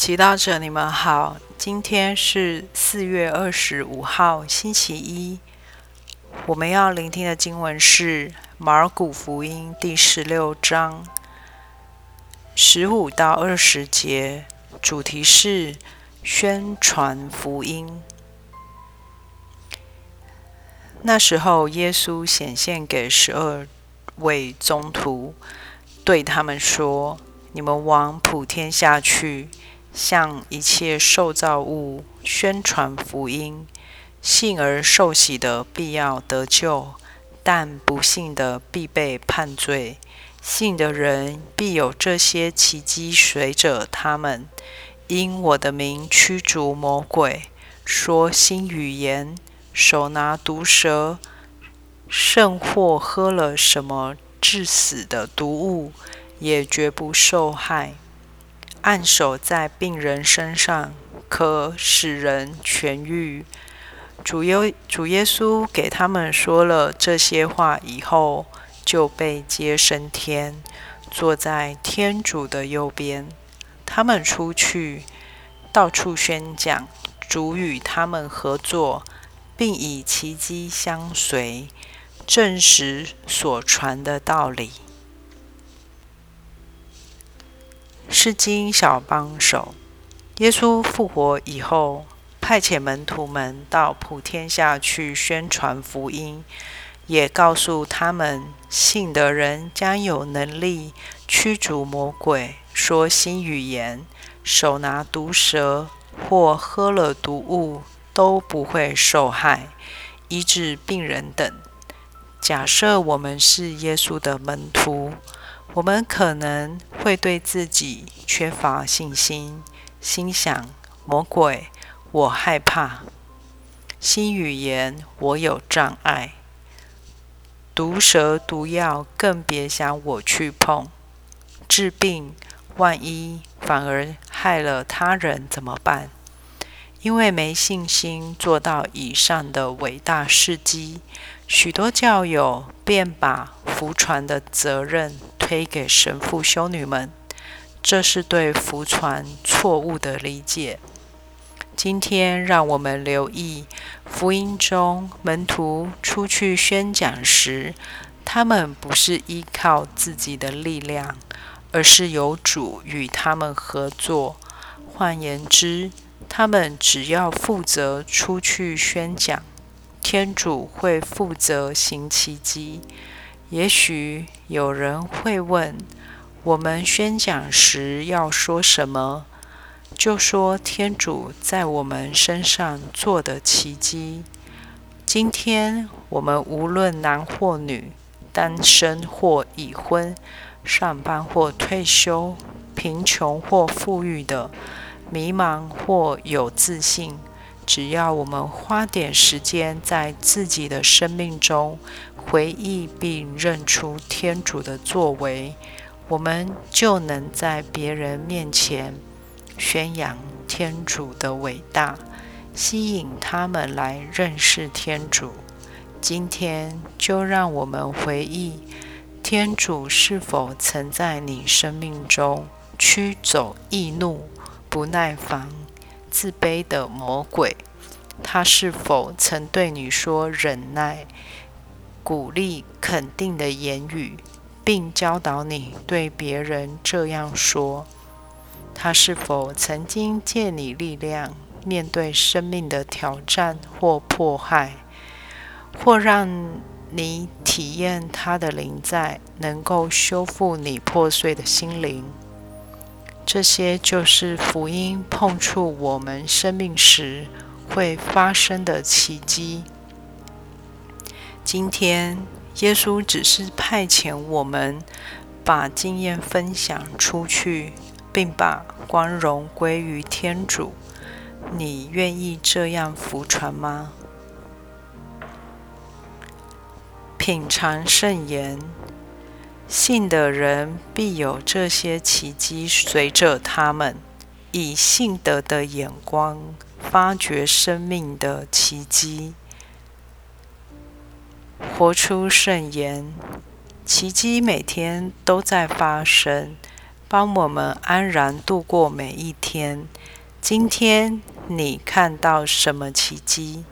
祈祷者，你们好。今天是四月二十五号，星期一。我们要聆听的经文是马尔谷福音第十六章十五到二十节，主题是宣传福音。那时候，耶稣显现给十二位宗徒，对他们说：“你们往普天下去。”向一切受造物宣传福音，信而受洗的必要得救，但不信的必被判罪。信的人必有这些奇迹随着他们，因我的名驱逐魔鬼，说新语言，手拿毒蛇，甚或喝了什么致死的毒物，也绝不受害。按手在病人身上，可使人痊愈。主耶主耶稣给他们说了这些话以后，就被接升天，坐在天主的右边。他们出去，到处宣讲，主与他们合作，并以奇迹相随，证实所传的道理。是经小帮手。耶稣复活以后，派遣门徒们到普天下去宣传福音，也告诉他们，信的人将有能力驱逐魔鬼，说新语言，手拿毒蛇或喝了毒物都不会受害，医治病人等。假设我们是耶稣的门徒。我们可能会对自己缺乏信心，心想：“魔鬼，我害怕；新语言，我有障碍；毒蛇毒药，更别想我去碰。治病，万一反而害了他人怎么办？”因为没信心做到以上的伟大事迹，许多教友便把福传的责任。可以给神父、修女们，这是对福传错误的理解。今天，让我们留意福音中门徒出去宣讲时，他们不是依靠自己的力量，而是有主与他们合作。换言之，他们只要负责出去宣讲，天主会负责行奇迹。也许有人会问：我们宣讲时要说什么？就说天主在我们身上做的奇迹。今天我们无论男或女，单身或已婚，上班或退休，贫穷或富裕的，迷茫或有自信。只要我们花点时间在自己的生命中回忆并认出天主的作为，我们就能在别人面前宣扬天主的伟大，吸引他们来认识天主。今天就让我们回忆天主是否曾在你生命中驱走易怒、不耐烦。自卑的魔鬼，他是否曾对你说忍耐、鼓励、肯定的言语，并教导你对别人这样说？他是否曾经借你力量面对生命的挑战或迫害，或让你体验他的灵在，能够修复你破碎的心灵？这些就是福音碰触我们生命时会发生的奇迹。今天，耶稣只是派遣我们把经验分享出去，并把光荣归于天主。你愿意这样服传吗？品尝圣言。信的人必有这些奇迹随着他们，以信德的眼光发掘生命的奇迹，活出圣言。奇迹每天都在发生，帮我们安然度过每一天。今天你看到什么奇迹？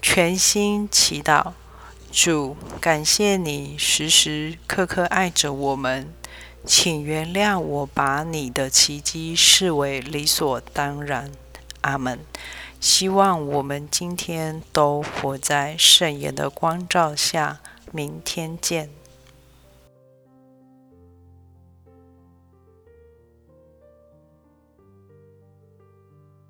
全心祈祷，主，感谢你时时刻刻爱着我们，请原谅我把你的奇迹视为理所当然。阿门。希望我们今天都活在圣言的光照下。明天见。